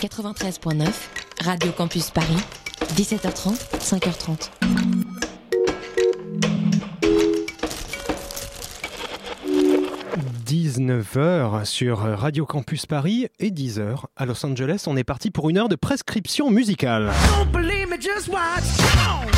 93.9, Radio Campus Paris, 17h30, 5h30. 19h sur Radio Campus Paris et 10h à Los Angeles. On est parti pour une heure de prescription musicale. The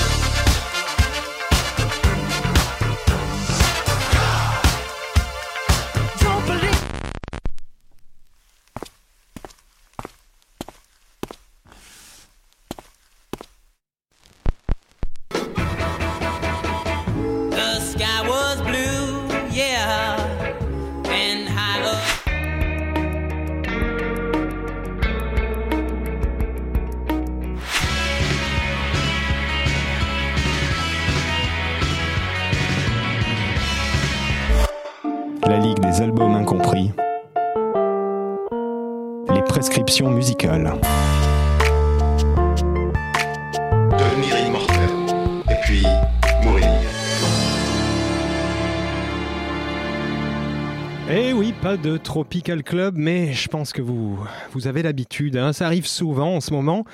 de Tropical Club, mais je pense que vous, vous avez l'habitude, hein, ça arrive souvent en ce moment.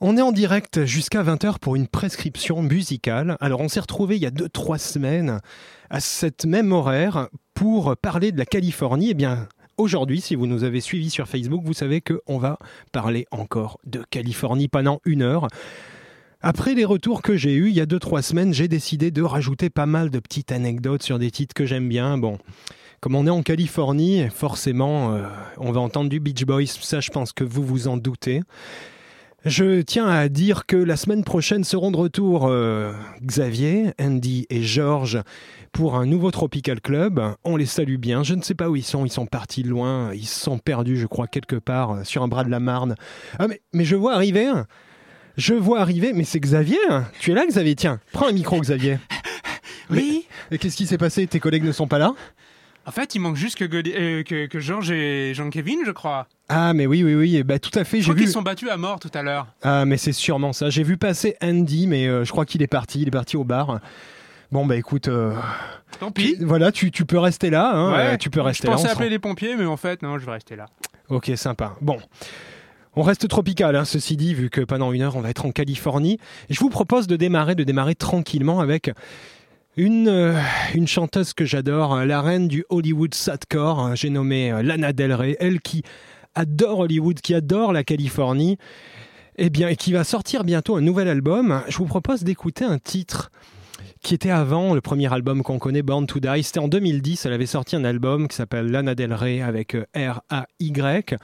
On est en direct jusqu'à 20h pour une prescription musicale. Alors on s'est retrouvé il y a 2-3 semaines à cette même horaire pour parler de la Californie. Eh bien, aujourd'hui, si vous nous avez suivis sur Facebook, vous savez qu'on va parler encore de Californie pendant une heure. Après les retours que j'ai eus il y a 2-3 semaines, j'ai décidé de rajouter pas mal de petites anecdotes sur des titres que j'aime bien. Bon, comme on est en Californie, forcément, euh, on va entendre du Beach Boys, ça je pense que vous vous en doutez. Je tiens à dire que la semaine prochaine seront de retour euh, Xavier, Andy et Georges pour un nouveau Tropical Club. On les salue bien. Je ne sais pas où ils sont. Ils sont partis loin. Ils se sont perdus, je crois, quelque part euh, sur un bras de la Marne. Ah, mais, mais je vois arriver. Je vois arriver. Mais c'est Xavier. hein. Tu es là, Xavier? Tiens, prends un micro, Xavier. Oui. Et qu'est-ce qui s'est passé? Tes collègues ne sont pas là? En fait, il manque juste que, euh, que, que Georges et Jean-Kevin, je crois. Ah, mais oui, oui, oui. eh ben, tout à fait. Je crois vu. qu'ils sont battus à mort tout à l'heure. Ah, mais c'est sûrement ça. J'ai vu passer Andy, mais euh, je crois qu'il est parti. Il est parti au bar. Bon, bah écoute, euh, Tant pis. voilà, tu, tu peux rester là. hein, Ouais. tu peux rester je là. pensais appeler les pompiers, mais en fait, non, je vais rester là. Ok, sympa. Bon. On reste tropical, hein, ceci dit, vu que pendant une heure, on va être en Californie. Et je vous propose de démarrer, de démarrer tranquillement avec une, euh, une chanteuse que j'adore, euh, la reine du Hollywood Sadcore. hein, J'ai nommé euh, Lana Del Rey, elle qui adore Hollywood, qui adore la Californie. Eh bien, et qui va sortir bientôt un nouvel album. Je vous propose d'écouter un titre qui était avant le premier album qu'on connaît, Born to Die. C'était en 2010. Elle avait sorti un album qui s'appelle Lana Del Rey avec R-A-Y.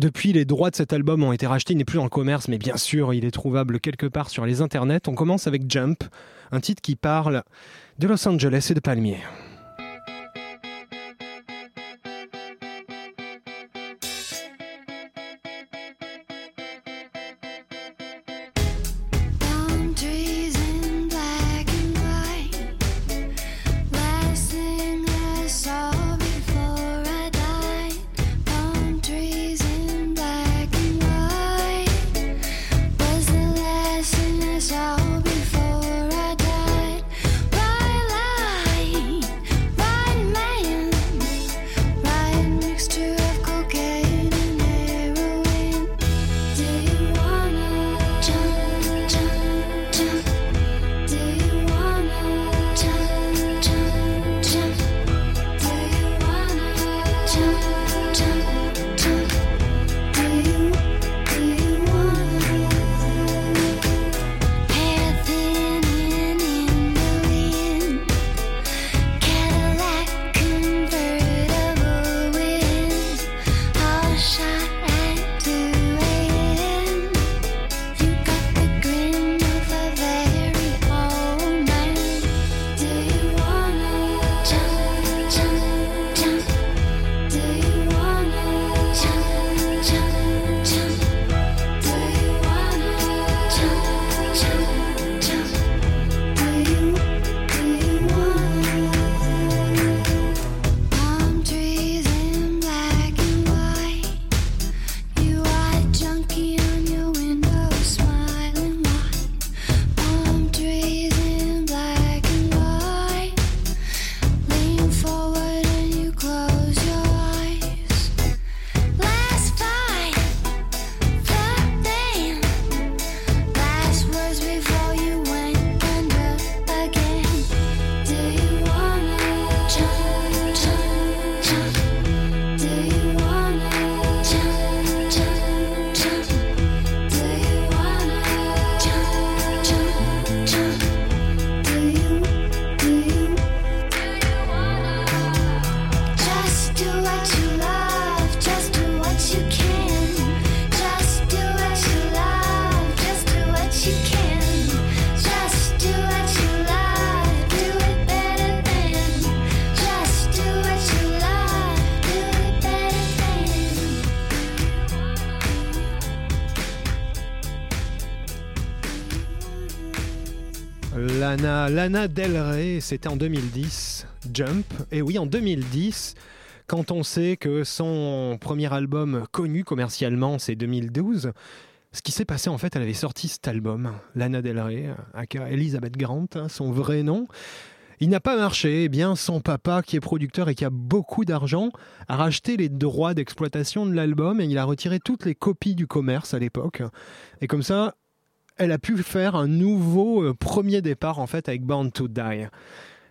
Depuis, les droits de cet album ont été rachetés. Il n'est plus le commerce, mais bien sûr, il est trouvable quelque part sur les internets. On commence avec Jump, un titre qui parle de Los Angeles et de Palmiers. Lana, Del Rey, c'était en 2010, Jump. Et oui, en 2010, quand on sait que son premier album connu commercialement, c'est 2012, ce qui s'est passé en fait, elle avait sorti cet album, Lana Del Rey, aka Elizabeth Grant, hein, son vrai nom. Il n'a pas marché. Eh bien, son papa, qui est producteur et qui a beaucoup d'argent, a racheté les droits d'exploitation de l'album et il a retiré toutes les copies du commerce à l'époque. Et comme ça, elle a pu faire un nouveau euh, premier départ en fait avec Born to Die.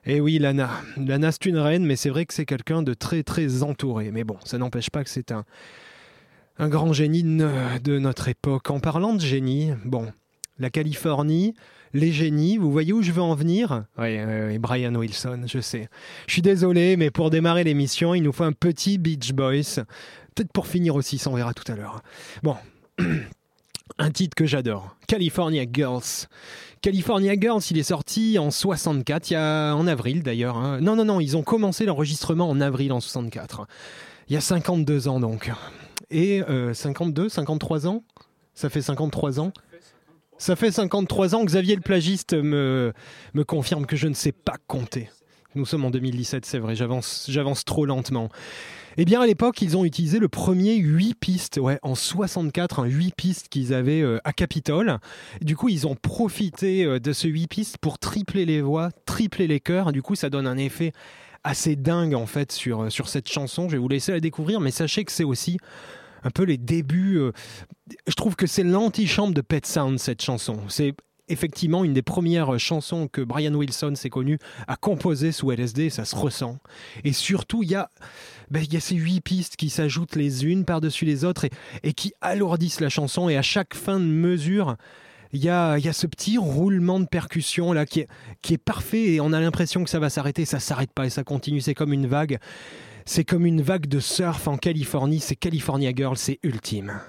Et oui, Lana. Lana, c'est une reine, mais c'est vrai que c'est quelqu'un de très très entouré. Mais bon, ça n'empêche pas que c'est un, un grand génie de, notre époque. En parlant de génie, bon, la Californie, les génies, vous voyez où je veux en venir? Oui, Brian Wilson, je sais. Je suis désolé, mais pour démarrer l'émission, il nous faut un petit Beach Boys. Peut-être pour finir aussi, ça on verra tout à l'heure. Bon, un titre que j'adore, California Girls. California Girls, il est sorti en 64, il y a, en avril d'ailleurs. hein. Non, non, non, ils ont commencé l'enregistrement en avril en 64. Il y a 52 ans donc. Et euh, 52, 53 ans? Ça fait 53 ans? Ça fait 53 ans. Xavier le plagiste me, me confirme que je ne sais pas compter. Nous sommes en 2017, c'est vrai, j'avance, j'avance trop lentement. Eh bien, à l'époque, ils ont utilisé le premier 8 pistes, ouais, en 64, un 8 pistes qu'ils avaient euh, à Capitole. Du coup, ils ont profité euh, de ce 8 pistes pour tripler les voix, tripler les chœurs. Du coup, ça donne un effet assez dingue, en fait, sur, euh, sur cette chanson. Je vais vous laisser la découvrir, mais sachez que c'est aussi un peu les débuts. je trouve que c'est l'antichambre de Pet Sound, cette chanson. C'est effectivement une des premières chansons que Brian Wilson s'est connu à composer sous LSD, ça se ressent. Et surtout, il y a, ben, il y a ces huit pistes qui s'ajoutent les unes par-dessus les autres et, qui alourdissent la chanson. Et à chaque fin de mesure, il y a, y a ce petit roulement de percussion là qui est, qui est parfait et on a l'impression que ça va s'arrêter. Ça s'arrête pas et ça continue. C'est comme une vague. C'est comme une vague de surf en Californie. C'est California Girl, c'est ultime.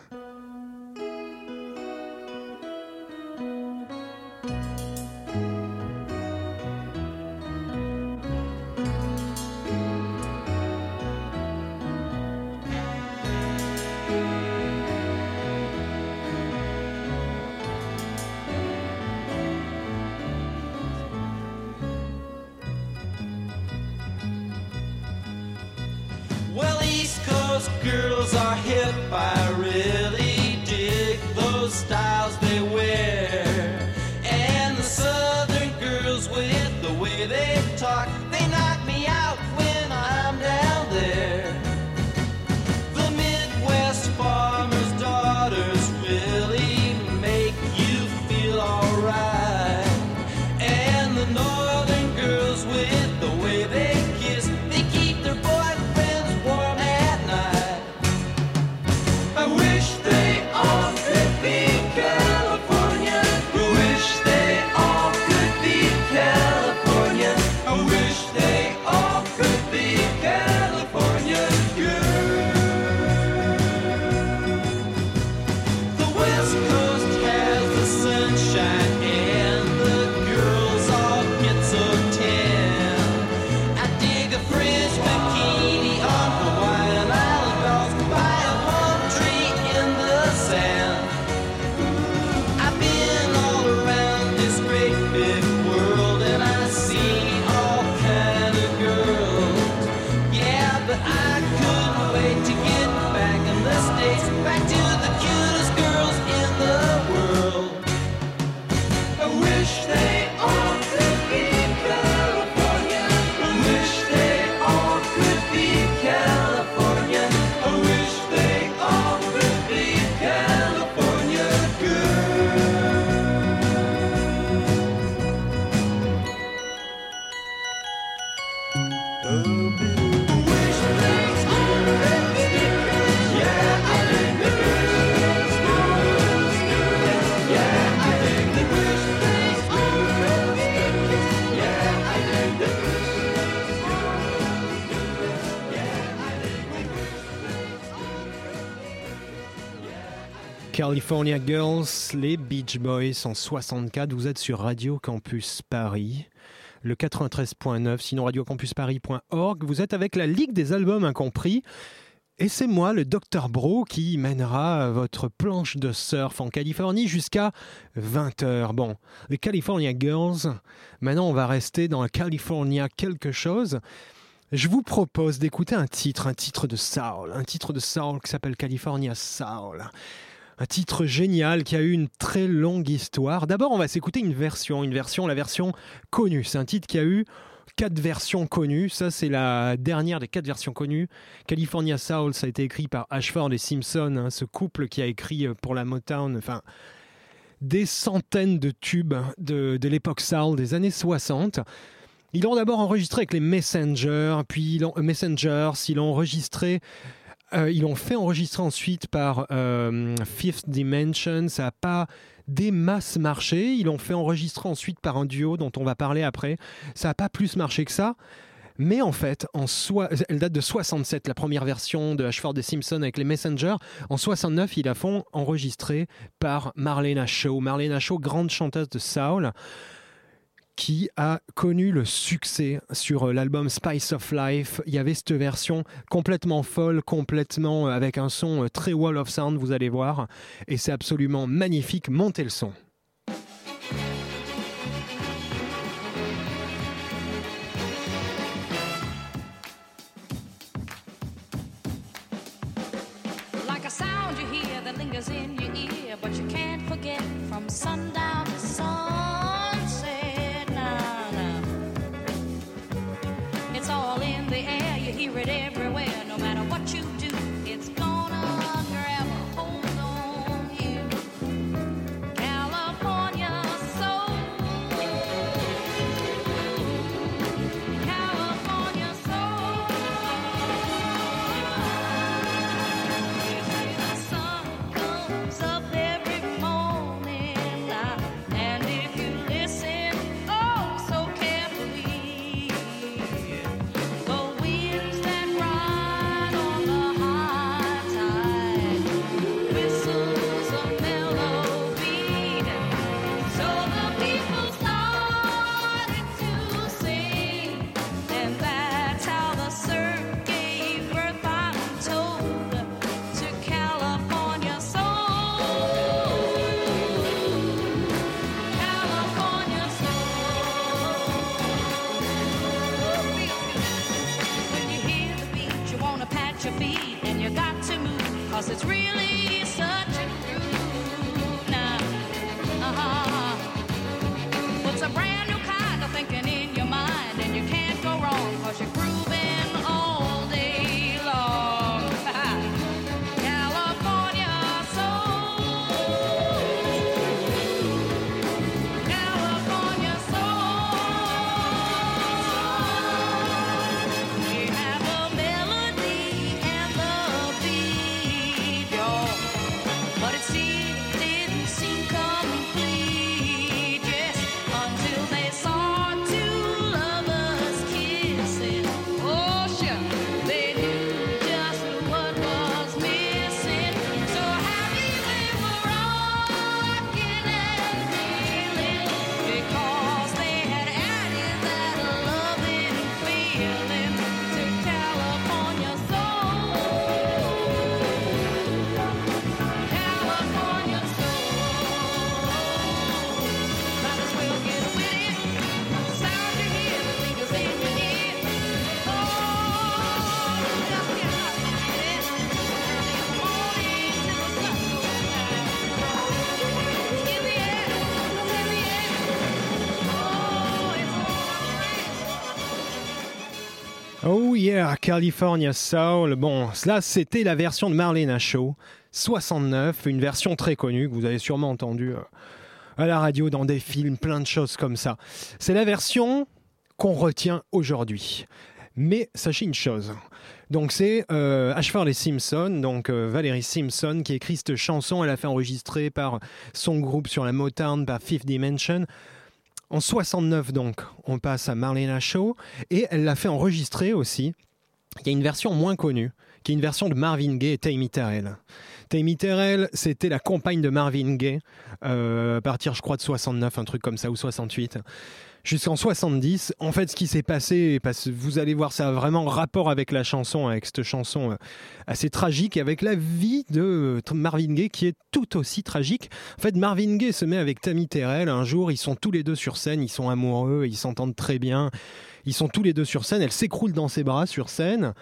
California Girls, les Beach Boys en 64. Vous êtes sur Radio Campus Paris, le 93.9, sinon radiocampusparis.org. Vous êtes avec la Ligue des albums incompris. Et c'est moi, le Dr Bro, qui mènera votre planche de surf en Californie jusqu'à 20h. Bon, les California Girls, maintenant on va rester dans la California quelque chose. Je vous propose d'écouter un titre, un titre de Soul, un titre de Soul qui s'appelle California Soul. Un titre génial qui a eu une très longue histoire. D'abord, on va s'écouter une version, une version, la version connue. C'est un titre qui a eu quatre versions connues. Ça, c'est la dernière des quatre versions connues. California Soul, ça a été écrit par Ashford et Simpson, hein, ce couple qui a écrit euh, pour la Motown, enfin, des centaines de tubes de, de l'époque Soul des années 60. Ils l'ont d'abord enregistré avec les Messengers, puis euh, Messengers, ils l'ont enregistré. Euh, ils l'ont fait enregistrer ensuite par euh, Fifth Dimension. Ça n'a pas des masses marché. Ils l'ont fait enregistrer ensuite par un duo dont on va parler après. Ça n'a pas plus marché que ça. Mais en fait, elle date de 67, la première version de Ashford et Simpson avec les Messengers. En 69, ils la font enregistrer par Marlena Shaw. Marlena Shaw, grande chanteuse de soul, qui a connu le succès sur euh, l'album Spice of Life. Il y avait cette version complètement folle, complètement euh, avec un son euh, très wall of sound, vous allez voir. Et c'est absolument magnifique. Montez le son. Like a sound you hear that lingers in your ear, but you can't forget from sundown air, you Oh yeah, California Soul. Bon, cela c'était la version de Marlena Shaw, 69, une version très connue que vous avez sûrement entendue euh, à la radio, dans des films, plein de choses comme ça. C'est la version qu'on retient aujourd'hui. Mais sachez une chose. Donc c'est euh, Ashford et Simpson, donc euh, Valérie Simpson qui écrit cette chanson. Elle a fait enregistrer par son groupe sur la Motown, par Fifth Dimension. En 69 donc, on passe à Marlena Shaw et elle l'a fait enregistrer aussi. Il y a une version moins connue qui est une version de Marvin Gaye et Tammy Terrell. Tammy Terrell, c'était la compagne de Marvin Gaye, euh, à partir, je crois, de 69, un truc comme ça, ou 68 jusqu'en 70. En fait, ce qui s'est passé, vous allez voir, ça a vraiment rapport avec la chanson, avec cette chanson euh, assez tragique, et avec la vie de euh, Marvin Gaye, qui est tout aussi tragique. En fait, Marvin Gaye se met avec Tammy Terrell. Un jour, ils sont tous les deux sur scène, ils sont amoureux, ils s'entendent très bien. Ils sont tous les deux sur scène. Elle s'écroule dans ses bras sur scène.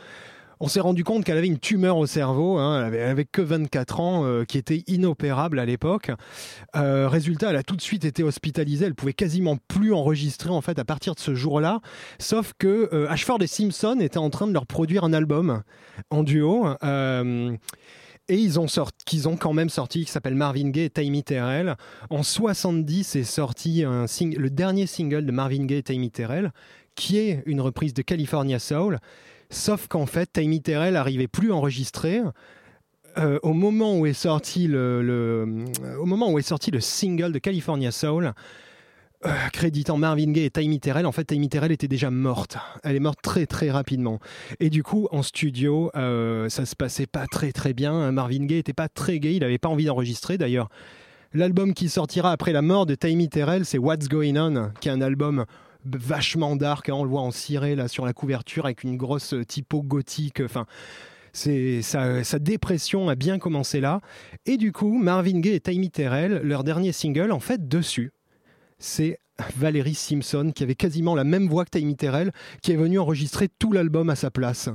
On s'est rendu compte qu'elle avait une tumeur au cerveau, hein, elle, avait, que 24 ans, euh, qui était inopérable à l'époque. Euh, résultat, elle a tout de suite été hospitalisée, elle pouvait quasiment plus enregistrer en fait à partir de ce jour-là, sauf que euh, Ashford et Simpson étaient en train de leur produire un album en duo. et ils ont, sorti, qu'ils ont quand même sorti, qui s'appelle Marvin Gaye et Tammy Terrell. En 70 est sorti un le dernier single de Marvin Gaye et Tammy Terrell, qui est une reprise de California Soul. Sauf qu'en fait, Tammy Terrell n'arrivait plus à enregistrer. Euh, au moment où est sorti le, le- au moment où est sorti le single de California Soul, euh, créditant Marvin Gaye et Tammy Terrell, en fait, Tammy Terrell était déjà morte. Elle est morte très très rapidement. Et du coup, en studio, euh, ça se passait pas très très bien. Marvin Gaye était pas très gay, il avait pas envie d'enregistrer d'ailleurs. L'album qui sortira après la mort de Tammy Terrell, c'est What's Going On, qui est un album vachement dark. hein. on le voit en ciré là sur la couverture avec une grosse typo gothique. Enfin, c'est sa, sa dépression a bien commencé là. Et du coup, Marvin Gaye et Tammy Terrell, leur dernier single, en fait, dessus, c'est Valérie Simpson qui avait quasiment la même voix que Tammy Terrell, qui est venue enregistrer tout l'album à sa place.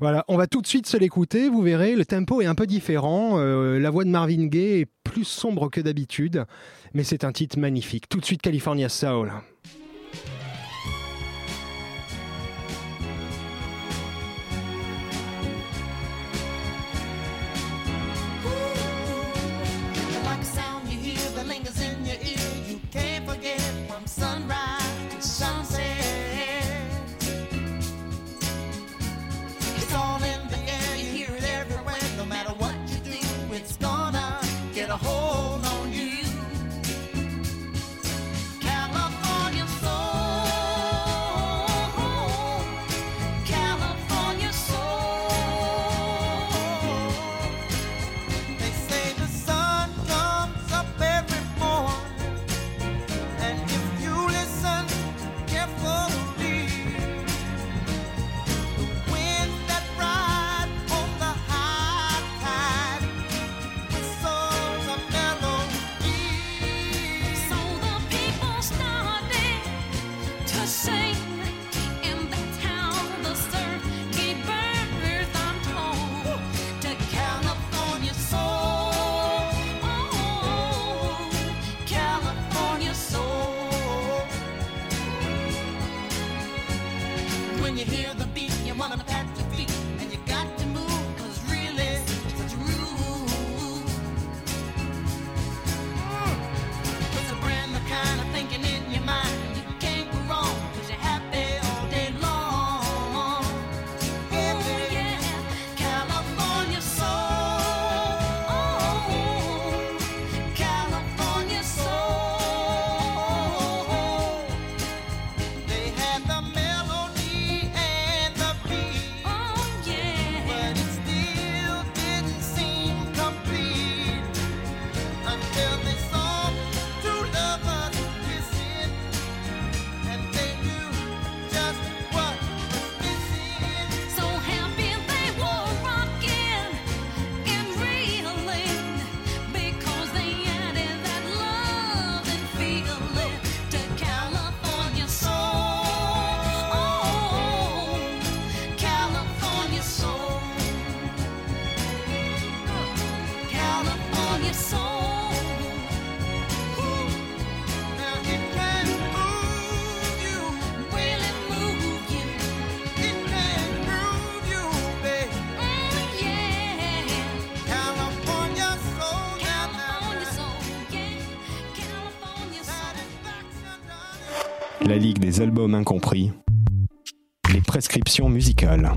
Voilà, on va tout de suite se l'écouter, vous verrez, le tempo est un peu différent, euh, la voix de Marvin Gaye est plus sombre que d'habitude, mais c'est un titre magnifique. Tout de suite California Soul. La Ligue des albums incompris. Les prescriptions musicales.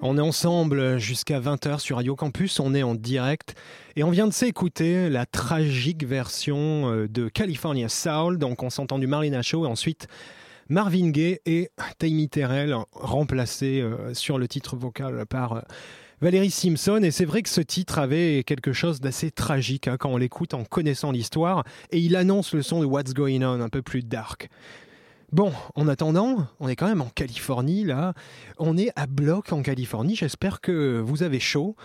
On est ensemble jusqu'à 20h sur Radio Campus, on est en direct et on vient de s'écouter la tragique version euh, de California Soul, donc on s'entend du Marlena Show et ensuite Marvin Gaye et Tammy Terrell remplacés euh, sur le titre vocal par euh, Valérie Simpson. Et c'est vrai que ce titre avait quelque chose d'assez tragique hein, quand on l'écoute en connaissant l'histoire. Et il annonce le son de What's Going On, un peu plus dark. Bon, en attendant, on est quand même en Californie là. On est à bloc en Californie. J'espère que vous avez chaud.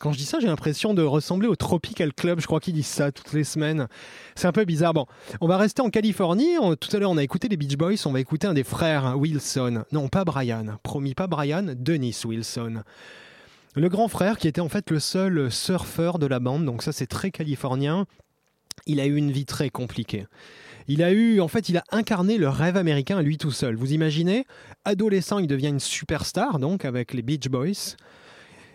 Quand je dis ça, j'ai l'impression de ressembler au Tropical Club. Je crois qu'ils disent ça toutes les semaines. C'est un peu bizarre. Bon, on va rester en Californie. On- tout à l'heure, on a écouté les Beach Boys. On va écouter un des frères Wilson. Non, pas Brian. Promis, pas Brian. Dennis Wilson. Le grand frère qui était en fait le seul surfeur de la bande. Donc ça, c'est très californien. Il a eu une vie très compliquée. Il a eu, en fait, il a incarné le rêve américain lui tout seul. Vous imaginez Adolescent, il devient une superstar, donc, avec les Beach Boys.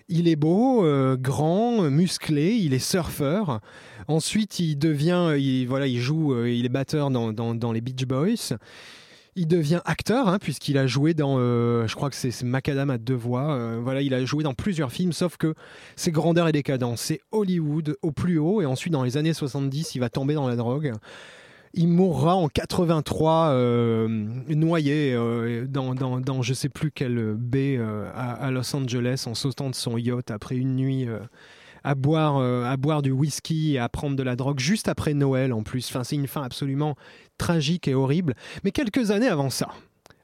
Il est beau, euh, grand, musclé, il est surfeur. Ensuite, il devient, il, voilà, il joue, euh, il est batteur dans- dans les Beach Boys. Il devient acteur, hein, puisqu'il a joué dans, euh, je crois que c'est Macadam à deux voix. euh, voilà, il a joué dans plusieurs films, sauf que c'est grandeur et décadence. C'est Hollywood au plus haut, et ensuite dans les années 70, il va tomber dans la drogue. Il mourra en 83 euh, noyé dans, dans, dans je sais plus quelle baie à, Los Angeles en sautant de son yacht après une nuit à boire à boire du whisky et à prendre de la drogue juste après Noël en plus. Enfin, c'est une fin absolument tragique et horrible. Mais quelques années avant ça,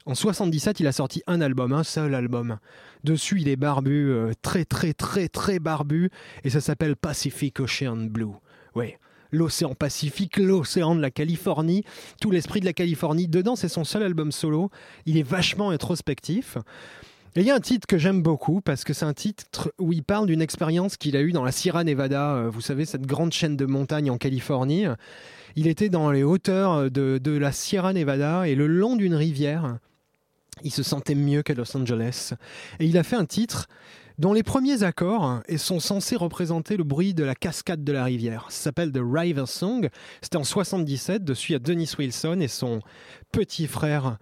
en 77, il a sorti un album, un seul album. Dessus, il est barbu, euh, très très très très barbu, et ça s'appelle Pacific Ocean Blue. Oui, l'océan Pacifique, l'océan de la Californie, tout l'esprit de la Californie. Dedans, c'est son seul album solo. Il est vachement introspectif. Et il y a un titre que j'aime beaucoup parce que c'est un titre où il parle d'une expérience qu'il a eue dans la Sierra Nevada, euh, vous savez, cette grande chaîne de montagnes en Californie. Il était dans les hauteurs de, de la Sierra Nevada et le long d'une rivière, il se sentait mieux qu'à Los Angeles. Et il a fait un titre dont les premiers accords sont censés représenter le bruit de la cascade de la rivière. Ça s'appelle The River Song. C'était en 77. Dessus, a Dennis Wilson et son petit frère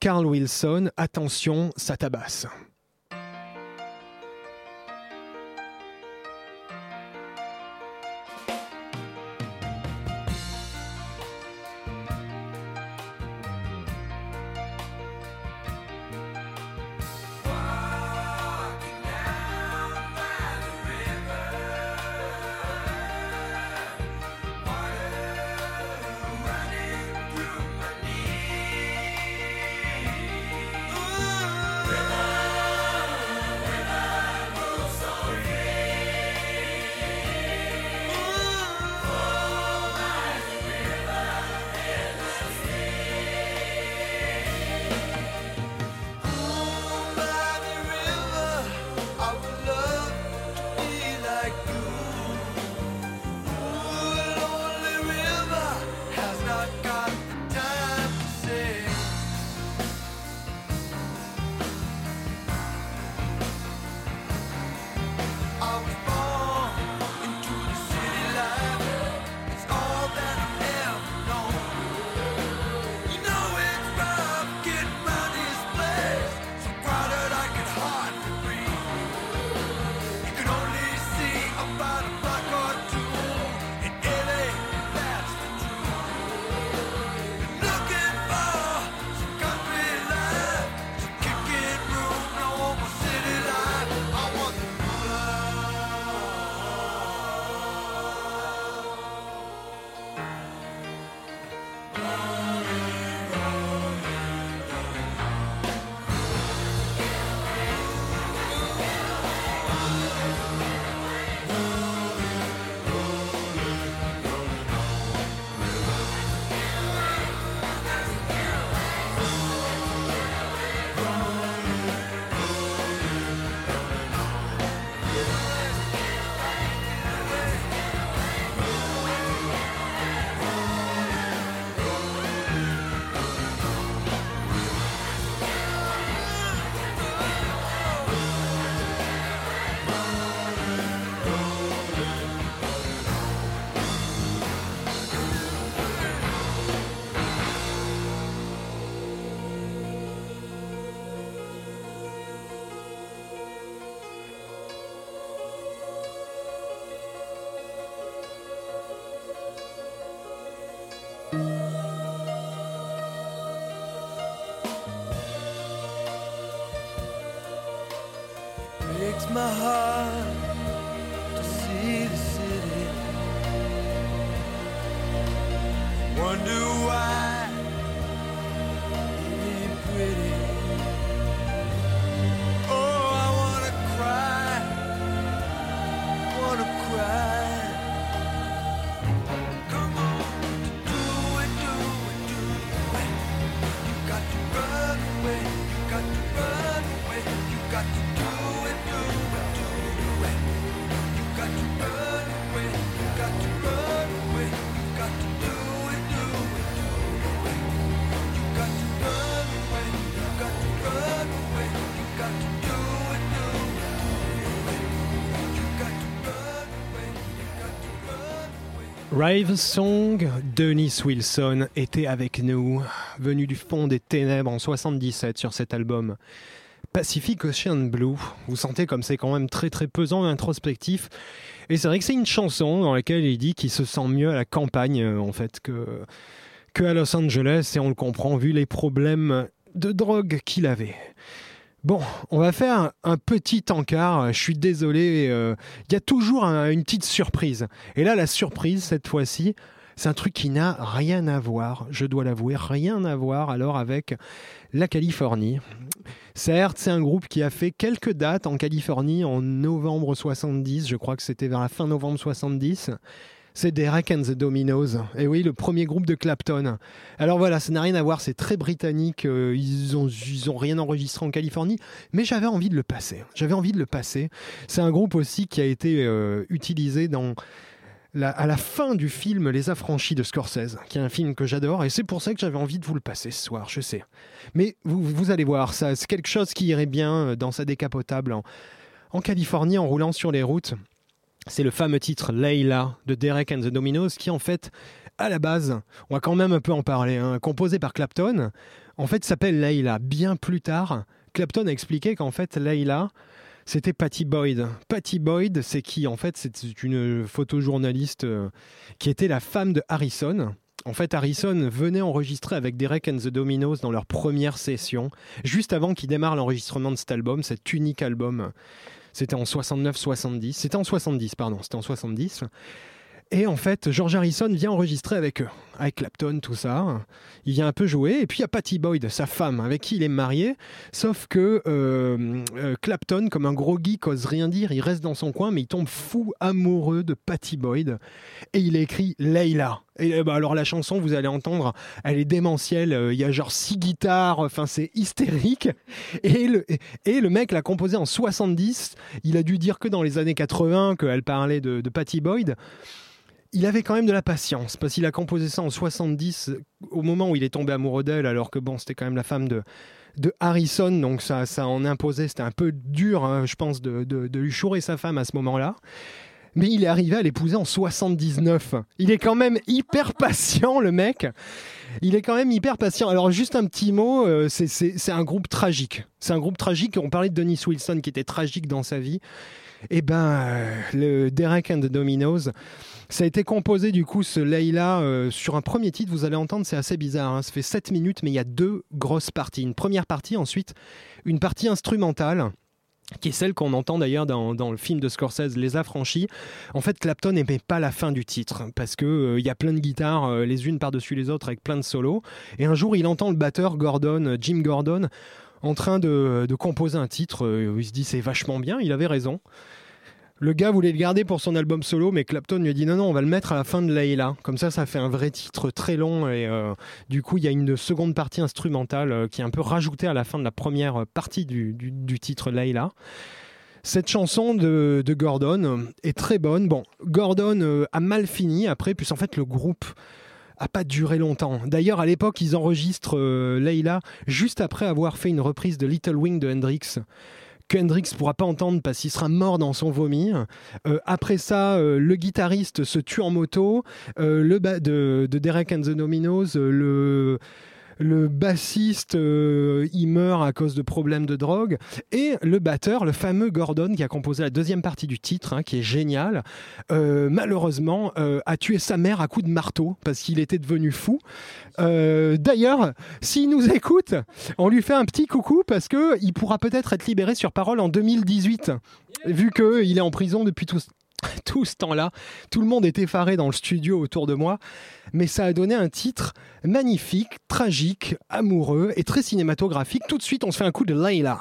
Carl Wilson. Attention, ça tabasse. do I Rive Song, Dennis Wilson était avec nous, venu du fond des ténèbres en 77 sur cet album. Pacific Ocean Blue, vous sentez comme c'est quand même très très pesant et introspectif. Et c'est vrai que c'est une chanson dans laquelle il dit qu'il se sent mieux à la campagne euh, en fait que, que à Los Angeles et on le comprend vu les problèmes de drogue qu'il avait. Bon, on va faire un, petit encart. Je suis désolé, euh, il y a toujours un- une petite surprise. Et là, la surprise, cette fois-ci, c'est un truc qui n'a rien à voir, je dois l'avouer, rien à voir alors avec la Californie. Certes, c'est un groupe qui a fait quelques dates en Californie en novembre 70, je crois que c'était vers la fin novembre 70. C'est Derek and the Dominos. Et oui, le premier groupe de Clapton. Alors voilà, ça n'a rien à voir, c'est très britannique. euh, ils, ont, ils ont rien enregistré en Californie, mais j'avais envie de le passer. J'avais envie de le passer. C'est un groupe aussi qui a été euh, utilisé dans à la fin du film Les Affranchis de Scorsese, qui est un film que j'adore, et c'est pour ça que j'avais envie de vous le passer ce soir, je sais. Mais vous, vous allez voir, ça, c'est quelque chose qui irait bien euh, dans sa décapotable en Californie en roulant sur les routes. C'est le fameux titre Layla de Derek and the Dominos qui en fait, à la base, on va quand même un peu en parler, hein, composé par Clapton, en fait s'appelle Layla. Bien plus tard, Clapton a expliqué qu'en fait Layla, c'était Patty Boyd. Patty Boyd, c'est qui En fait, c'est une photojournaliste euh, qui était la femme de Harrison. En fait, Harrison venait enregistrer avec Derek and the Dominos dans leur première session, juste avant qu'il démarre l'enregistrement de cet album, cet unique album. C'était en 69-70. C'était en 70, pardon. C'était en 70. Et en fait, George Harrison vient enregistrer avec eux, avec Clapton, tout ça. Il vient un peu jouer. Et puis il y a Patty Boyd, sa femme, avec qui il est marié. Sauf que euh, euh, Clapton, comme un gros geek, ose rien dire. Il reste dans son coin, mais il tombe fou amoureux de Patty Boyd. Et il écrit Layla. Euh, bah, alors la chanson, vous allez entendre, elle est démentielle. Euh, Il y a genre six guitares. Enfin, c'est hystérique. Et le, mec l'a composé en 70. Il a dû dire que dans les années 80, qu'elle parlait de, Patty Boyd il avait quand même de la patience parce qu'il a composé ça en 70 au moment où il est tombé amoureux d'elle alors que bon c'était quand même la femme de de Harrison donc ça en imposait c'était un peu dur hein, je pense de, de, de lui chourer sa femme à ce moment-là mais il est arrivé à l'épouser en 79 il est quand même hyper patient le mec il est quand même hyper patient. Alors juste un petit mot, euh, c'est- un groupe tragique. C'est un groupe tragique. On parlait de Dennis Wilson qui était tragique dans sa vie. Eh ben, euh, le Derek and the Dominos, ça a été composé du coup ce Layla euh, sur un premier titre. Vous allez entendre, c'est assez bizarre. hein. Ça fait 7 minutes, mais il y a deux grosses parties. Une première partie, ensuite une partie instrumentale qui est celle qu'on entend d'ailleurs dans, dans le film de Scorsese, Les Affranchis. En fait, Clapton n'aimait pas la fin du titre, parce que euh, y a plein de guitares, euh, les unes par-dessus les autres, avec plein de solos. Et un jour, il entend le batteur Gordon, euh, Jim Gordon, en train de, de composer un titre. il se dit, c'est vachement bien, il avait raison. Le gars voulait le garder pour son album solo, mais Clapton lui a dit non, non, on va le mettre à la fin de Layla. Comme ça, ça fait un vrai titre très long. Et euh, du coup, il y a une seconde partie instrumentale euh, qui est un peu rajoutée à la fin de la première partie du, du- titre Layla. Cette chanson de, de Gordon est très bonne. Bon, Gordon euh, a mal fini après, puisqu'en fait, le groupe a pas duré longtemps. D'ailleurs, à l'époque, ils enregistrent Layla juste après avoir fait une reprise de Little Wing de Hendrix que Hendrix pourra pas entendre parce qu'il sera mort dans son vomi. Euh, après ça, euh, le guitariste se tue en moto. Euh, le de, de Derek and the Dominos, le le bassiste, euh, il meurt à cause de problèmes de drogue. Et le batteur, le fameux Gordon, qui a composé la deuxième partie du titre, hein, qui est génial, euh, malheureusement, euh, a tué sa mère à coups de marteau parce qu'il était devenu fou. Euh, D'ailleurs, s'il nous écoute, on lui fait un petit coucou parce que il pourra peut-être être libéré sur parole en 2018, vu qu'il est en prison depuis tout, tout ce temps-là. Tout le monde est effaré dans le studio autour de moi, mais ça a donné un titre magnifique, tragique, amoureux et très cinématographique. Tout de suite, on se fait un coup de Layla.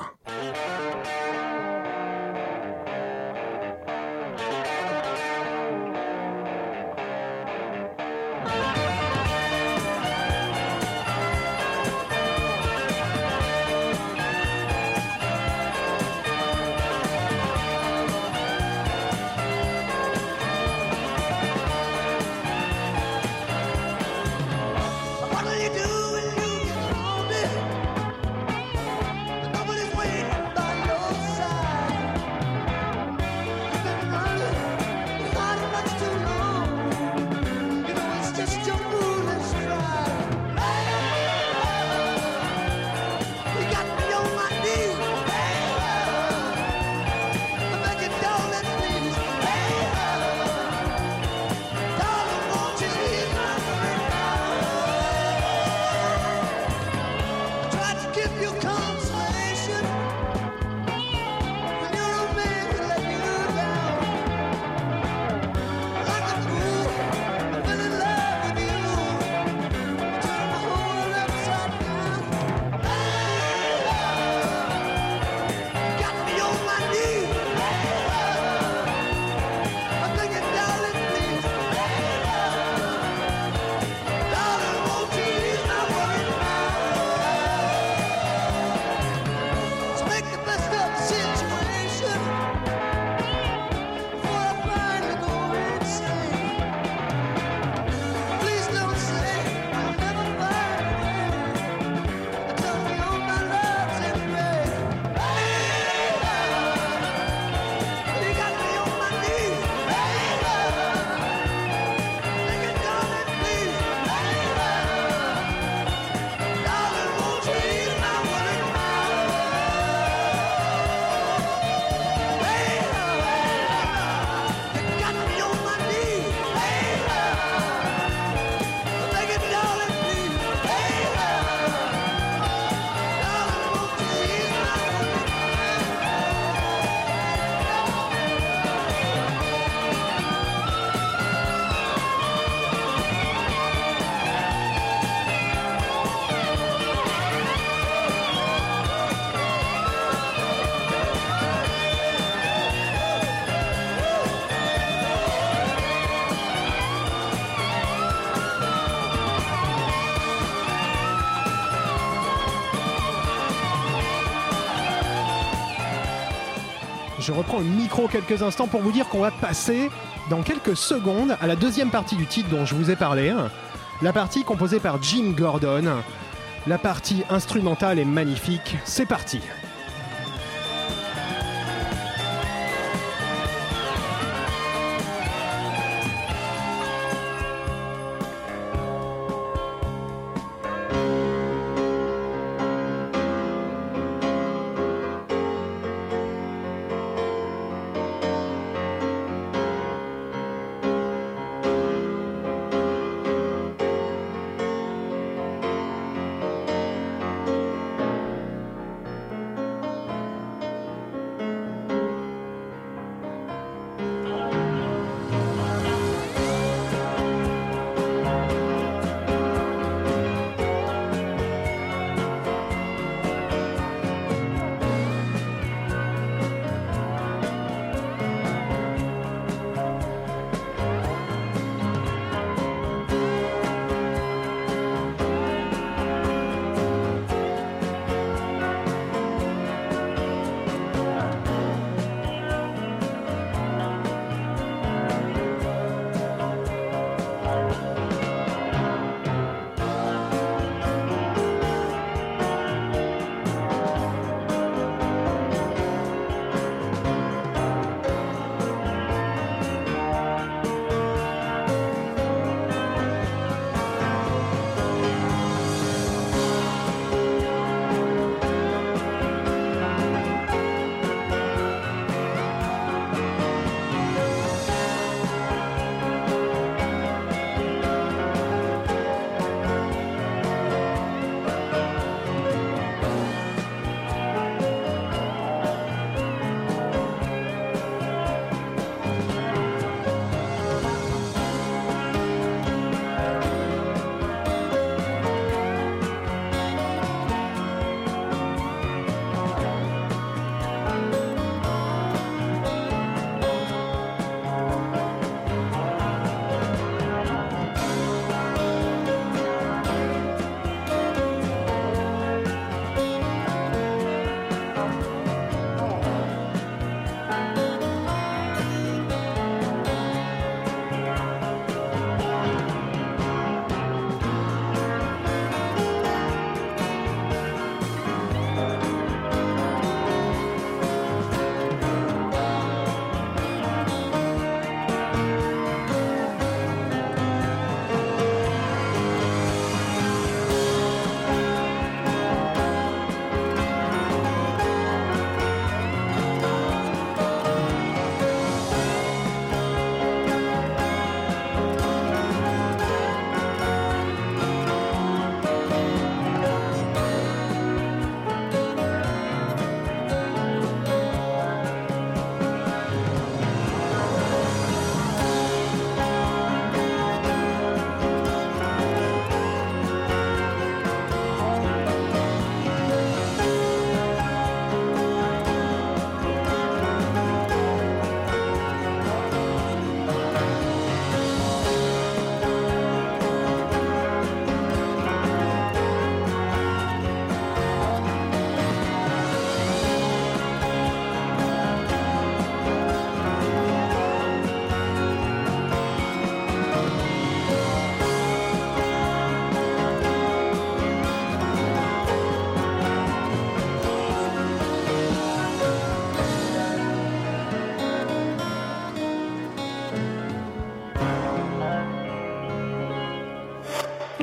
Je reprends le micro quelques instants pour vous dire qu'on va passer dans quelques secondes à la deuxième partie du titre dont je vous ai parlé. La partie composée par Jim Gordon. La partie instrumentale est magnifique. C'est parti.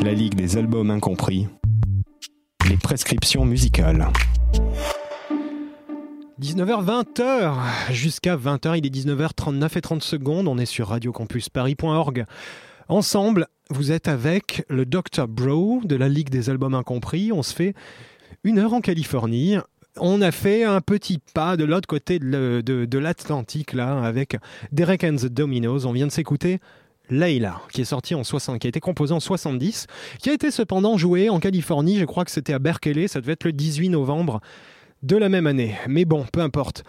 La Ligue des albums incompris. Les prescriptions musicales. 19h-20h, jusqu'à 20h, il est 19h39 et 30 secondes, on est sur radiocampusparis.org. Ensemble, vous êtes avec le Dr Bro de la Ligue des albums incompris, on se fait une heure en Californie. On a fait un petit pas de l'autre côté de, l'Atlantique, là, avec Derek and the Dominos. On vient de s'écouter Layla, qui est sorti en 60, qui a été composé en 70, qui a été cependant joué en Californie, je crois que c'était à Berkeley, ça devait être le 18 novembre de la même année. Mais bon, peu importe.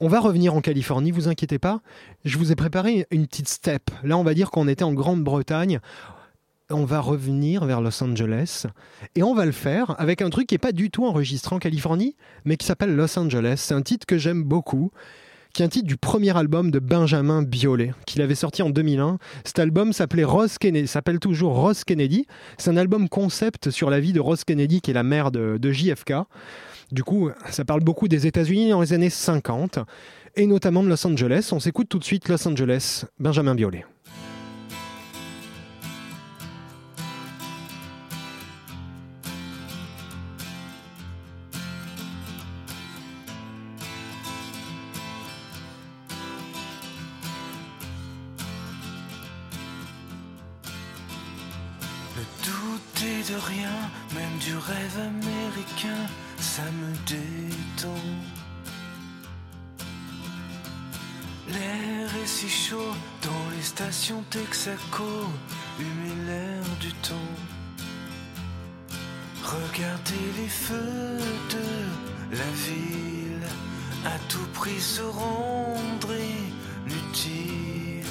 On va revenir en Californie, vous inquiétez pas. Je vous ai préparé une petite step. Là, on va dire qu'on était en Grande-Bretagne. On va revenir vers Los Angeles et on va le faire avec un truc qui n'est pas du tout enregistré en Californie, mais qui s'appelle Los Angeles. C'est un titre que j'aime beaucoup, qui est un titre du premier album de Benjamin Biolay, qu'il avait sorti en 2001. Cet album s'appelait Rose Kennedy, s'appelle toujours Rose Kennedy. C'est un album concept sur la vie de Rose Kennedy, qui est la mère de, JFK. Du coup, ça parle beaucoup des États-Unis dans les années 50 et notamment de Los Angeles. On s'écoute tout de suite Los Angeles, Benjamin Biolay. Texaco, humide l'air du temps. Regardez les feux de la ville, à tout prix se rendre inutile.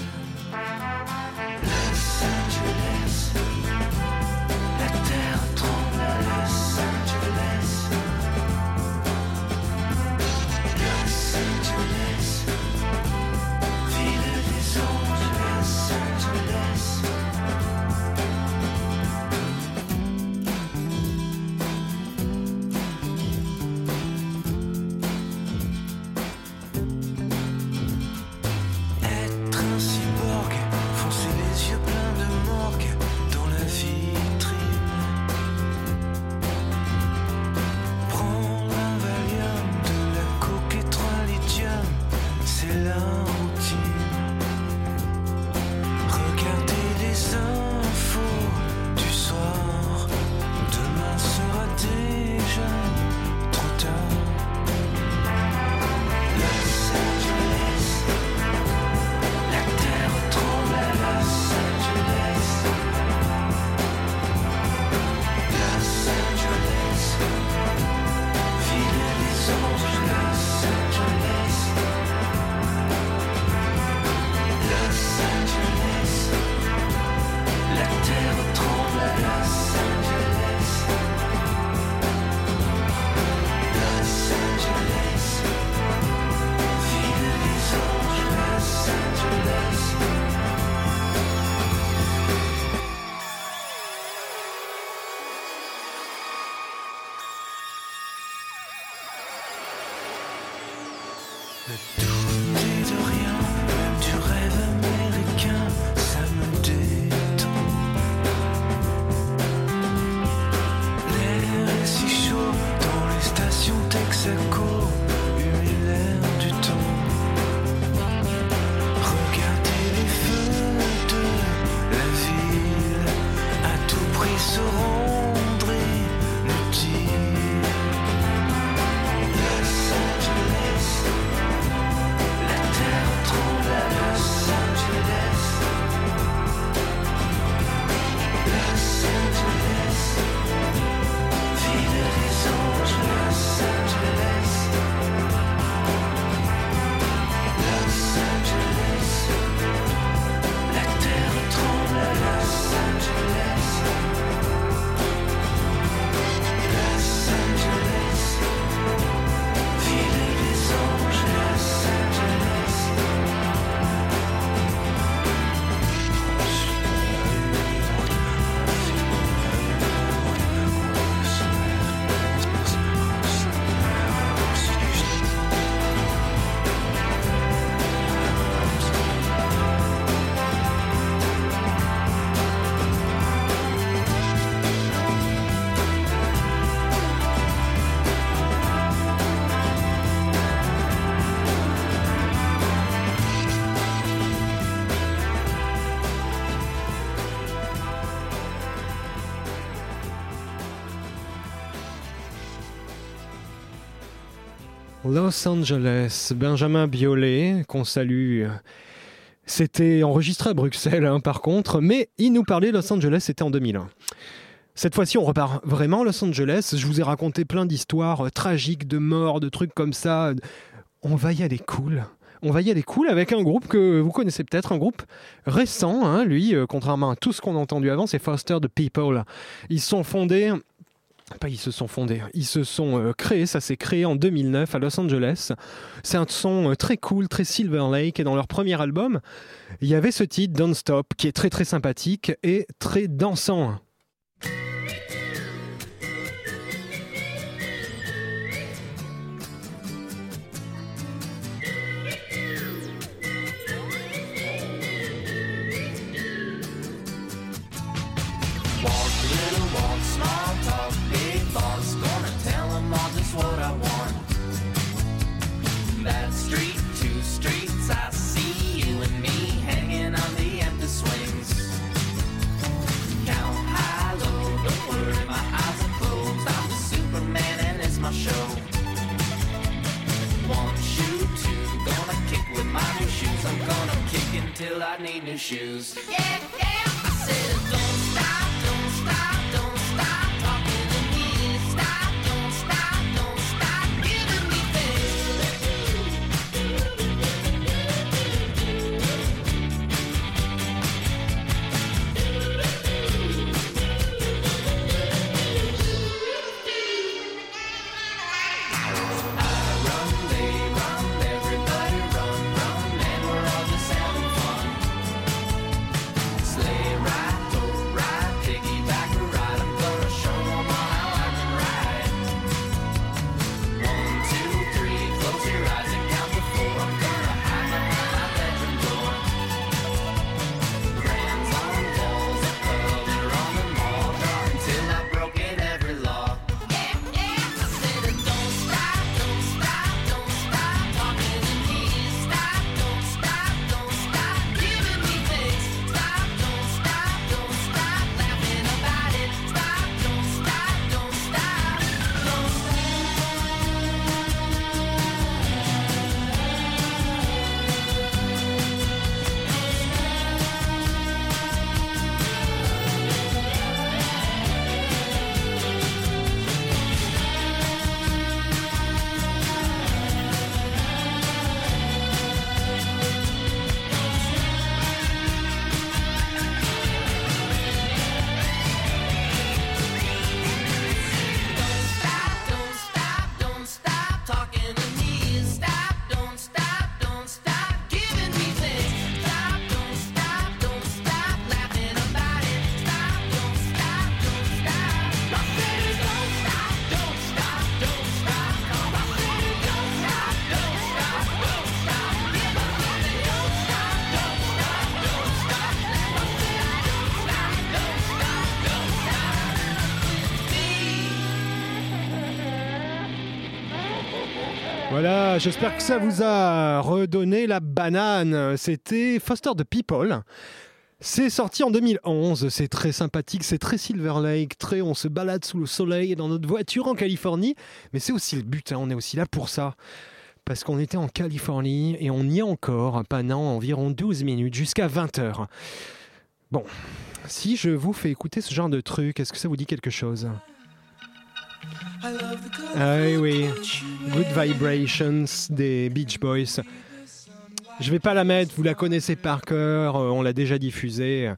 Los Angeles, Benjamin Biolay, qu'on salue. C'était enregistré à Bruxelles, hein, par contre, mais il nous parlait Los Angeles, c'était en 2001. Cette fois-ci, on repart vraiment à Los Angeles. Je vous ai raconté plein d'histoires euh, tragiques, de morts, de trucs comme ça. On va y aller cool. On va y aller cool avec un groupe que vous connaissez peut-être, un groupe récent, hein, lui, euh, contrairement à tout ce qu'on a entendu avant, c'est Foster the People. Ils sont fondés pas ils se sont fondés, ils se sont euh, créés, ça s'est créé en 2009 à Los Angeles. C'est un son euh, très cool, très Silver Lake et dans leur premier album, il y avait ce titre Don't Stop qui est très très sympathique et très dansant. New shoes. Yeah, j'espère que ça vous a redonné la banane. C'était Foster the People. C'est sorti en 2011, c'est très sympathique, c'est très Silver Lake, très on se balade sous le soleil dans notre voiture en Californie, mais c'est aussi le but, hein, on est aussi là pour ça. Parce qu'on était en Californie et on y est encore pendant environ 12 minutes jusqu'à 20h. Bon, si je vous fais écouter ce genre de truc, est-ce que ça vous dit quelque chose? Ah oui, oui. Good Vibrations des Beach Boys. Je vais pas la mettre, vous la connaissez par cœur, euh, on l'a déjà diffusée.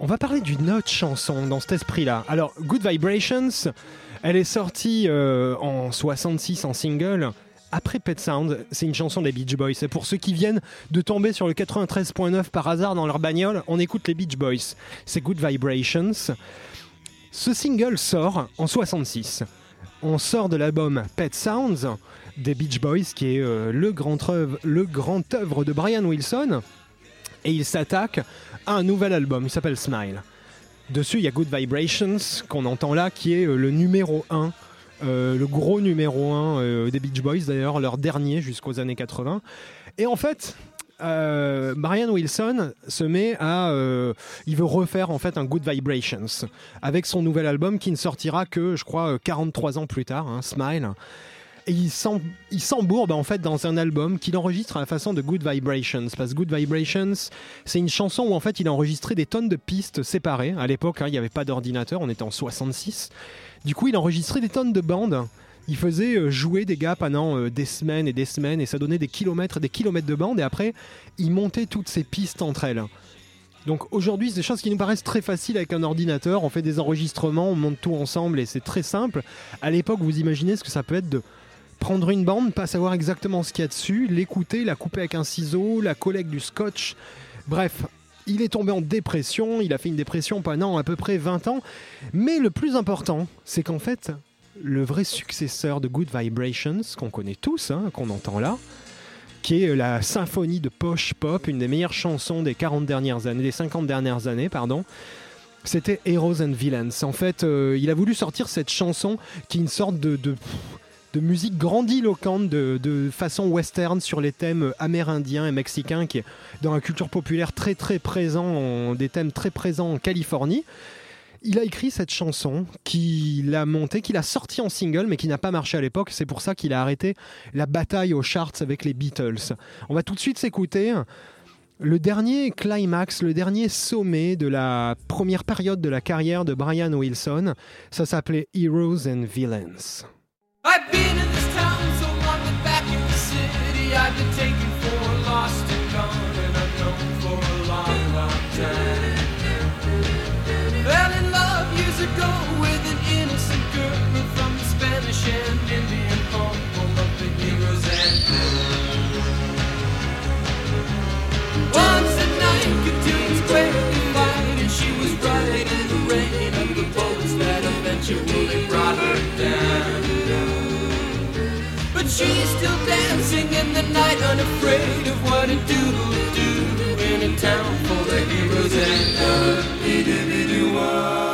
On va parler d'une autre chanson dans cet esprit-là. Alors, Good Vibrations, elle est sortie euh, en 66 en single. Après Pet Sound, c'est une chanson des Beach Boys. Et pour ceux qui viennent de tomber sur le 93.9 par hasard dans leur bagnole, on écoute les Beach Boys. C'est Good Vibrations. Ce single sort en 66. On sort de l'album Pet Sounds des Beach Boys, qui est euh, le, grand œuvre, le grand de Brian Wilson. Et il s'attaque à un nouvel album, il s'appelle Smile. Dessus, il y a Good Vibrations, qu'on entend là, qui est euh, le numéro 1, euh, le gros numéro 1 euh, des Beach Boys, d'ailleurs, leur dernier jusqu'aux années 80. Et en fait, euh, Brian Wilson se met à, euh, il veut refaire en fait un Good Vibrations avec son nouvel album qui ne sortira que, je crois, euh, 43 ans plus tard, hein, Smile. Et il s'em- il s'embourbe en fait dans un album qu'il enregistre à la façon de Good Vibrations. Parce que Good Vibrations, c'est une chanson où en fait il a enregistré des tonnes de pistes séparées. À l'époque, hein, il n'y avait pas d'ordinateur, on était en 66. Du coup, il enregistrait des tonnes de bandes. Il faisait euh, jouer des gars pendant euh, des semaines et des semaines et ça donnait des kilomètres et des kilomètres de bandes. Et après, il montait toutes ces pistes entre elles. Donc aujourd'hui, c'est des choses qui nous paraissent très faciles avec un ordinateur. On fait des enregistrements, on monte tout ensemble et c'est très simple. À l'époque, vous imaginez ce que ça peut être de prendre une bande, pas savoir exactement ce qu'il y a dessus, l'écouter, la couper avec un ciseau, la coller avec du scotch. Bref, il est tombé en dépression, il a fait une dépression pendant à peu près 20 ans. Mais le plus important, c'est qu'en fait, le vrai successeur de Good Vibrations, qu'on connaît tous, hein, qu'on entend là, qui est la symphonie de poche pop, une des meilleures chansons des 40 dernières années, des 50 dernières années, pardon. C'était Heroes and Villains. En fait, euh, il a voulu sortir cette chanson qui est une sorte de, musique grandiloquente de, façon western sur les thèmes amérindiens et mexicains qui est dans la culture populaire très très présent, en- des thèmes très présents en Californie. Il a écrit cette chanson qu'il a montée, qu'il a sortie en single, mais qui n'a pas marché à l'époque. C'est pour ça qu'il a arrêté la bataille aux charts avec les Beatles. On va tout de suite s'écouter le dernier climax, le dernier sommet de la première période de la carrière de Brian Wilson. Ça s'appelait Heroes and Villains. She's still dancing in the night, unafraid of what a doodle do in a town full of heroes and Stand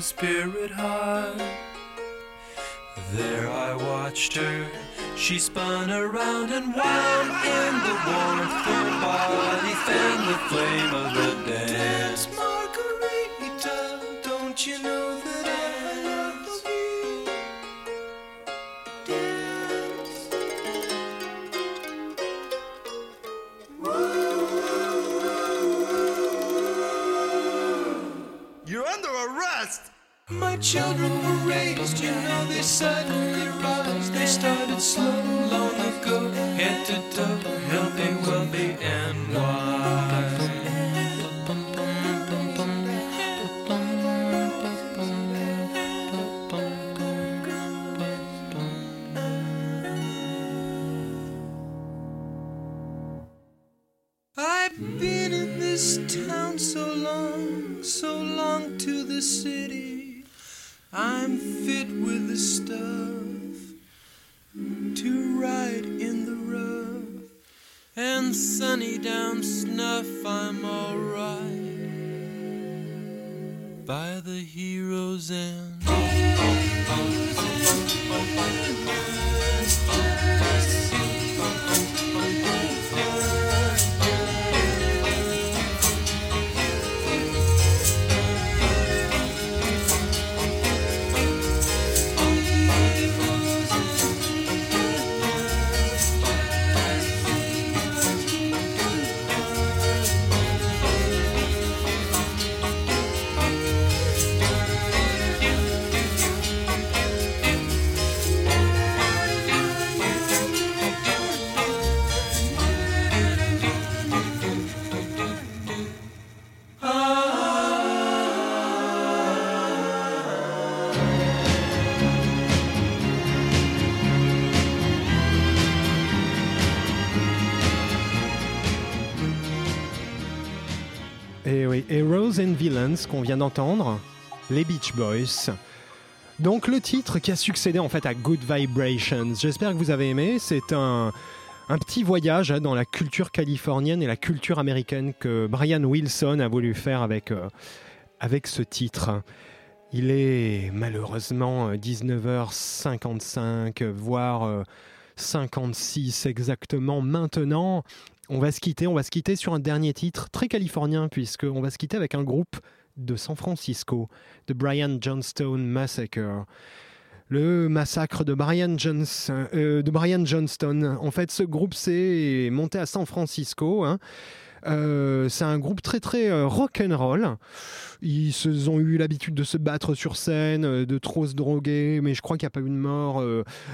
the spirit high. There I watched her, she spun around and wound in the warmth. Her body fanned the flame of the dance. Margarita, don't you know My children were raised, you know they suddenly rise. They started slow long ago, head to toe, healthy, wealthy, and wise. I've been in this town so long, so long to the city. I'm fit with the stuff to ride in the rough and sunny down snuff. I'm alright. by the hero's end. Qu'on vient d'entendre, les Beach Boys. Donc le titre qui a succédé en fait à Good Vibrations. J'espère que vous avez aimé. C'est un, petit voyage hein, dans la culture californienne et la culture américaine que Brian Wilson a voulu faire avec, euh, avec ce titre. Il est malheureusement euh, 19h55, voire euh, 56 exactement maintenant. On va se quitter, on va se quitter sur un dernier titre très californien puisqu'on va se quitter avec un groupe de San Francisco, The Brian Johnstone Massacre. Le massacre de Brian, Johns- euh, Johnston. En fait, ce groupe s'est monté à San Francisco. hein. Euh, c'est un groupe très très euh, rock and roll. Ils se- ont eu l'habitude de se battre sur scène, euh, de trop se droguer, mais je crois qu'il n'y a pas eu de mort,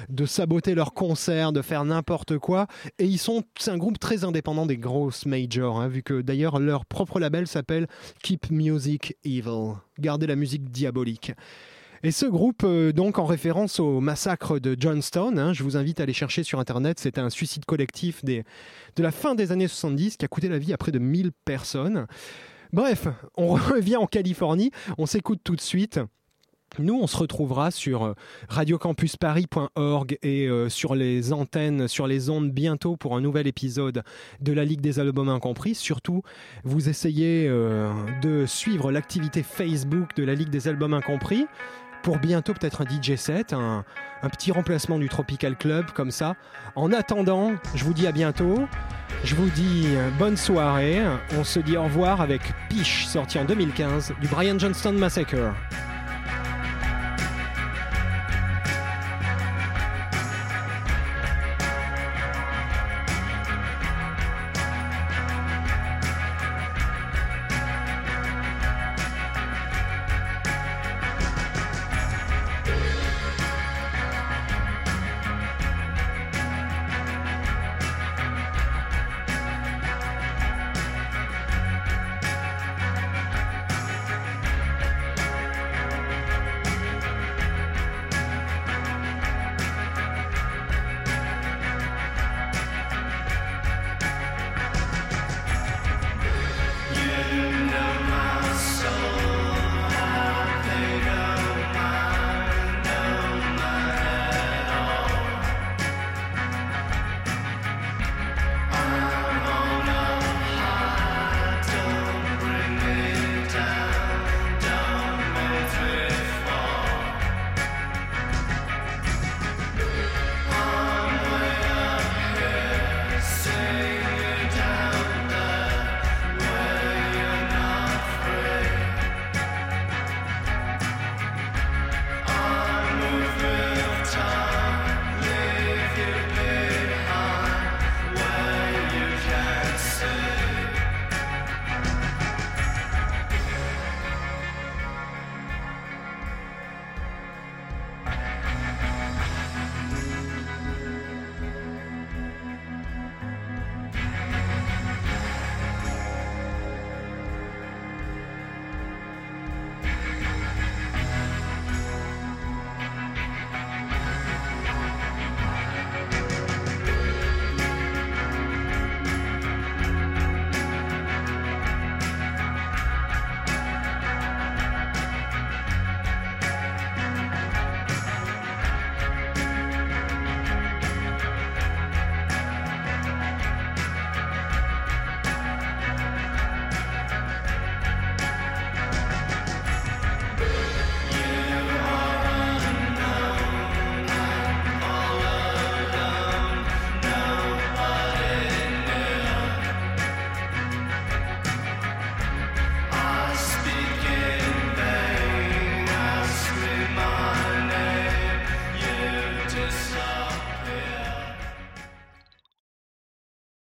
de saboter leurs concerts, de faire n'importe quoi. Et ils sont, c'est un groupe très indépendant des grosses majors, hein, vu que d'ailleurs leur propre label s'appelle Keep Music Evil, garder la musique diabolique. Et ce groupe, euh, donc en référence au massacre de Johnstown, hein, je vous invite à aller chercher sur internet, c'était un suicide collectif de la fin des années 70 qui a coûté la vie à près de 1000 personnes. Bref, on revient en Californie, on s'écoute tout de suite. Nous, on se retrouvera sur euh, radiocampusparis.org et euh, sur les antennes, sur les ondes bientôt pour un nouvel épisode de la Ligue des Albums Incompris. Surtout, vous essayez de suivre l'activité Facebook de la Ligue des Albums Incompris pour bientôt peut-être un DJ set, un, petit remplacement du Tropical Club comme ça. En attendant, je vous dis à bientôt. Je vous dis euh, bonne soirée. On se dit au revoir avec Piche, sorti en 2015, du Brian Johnston Massacre.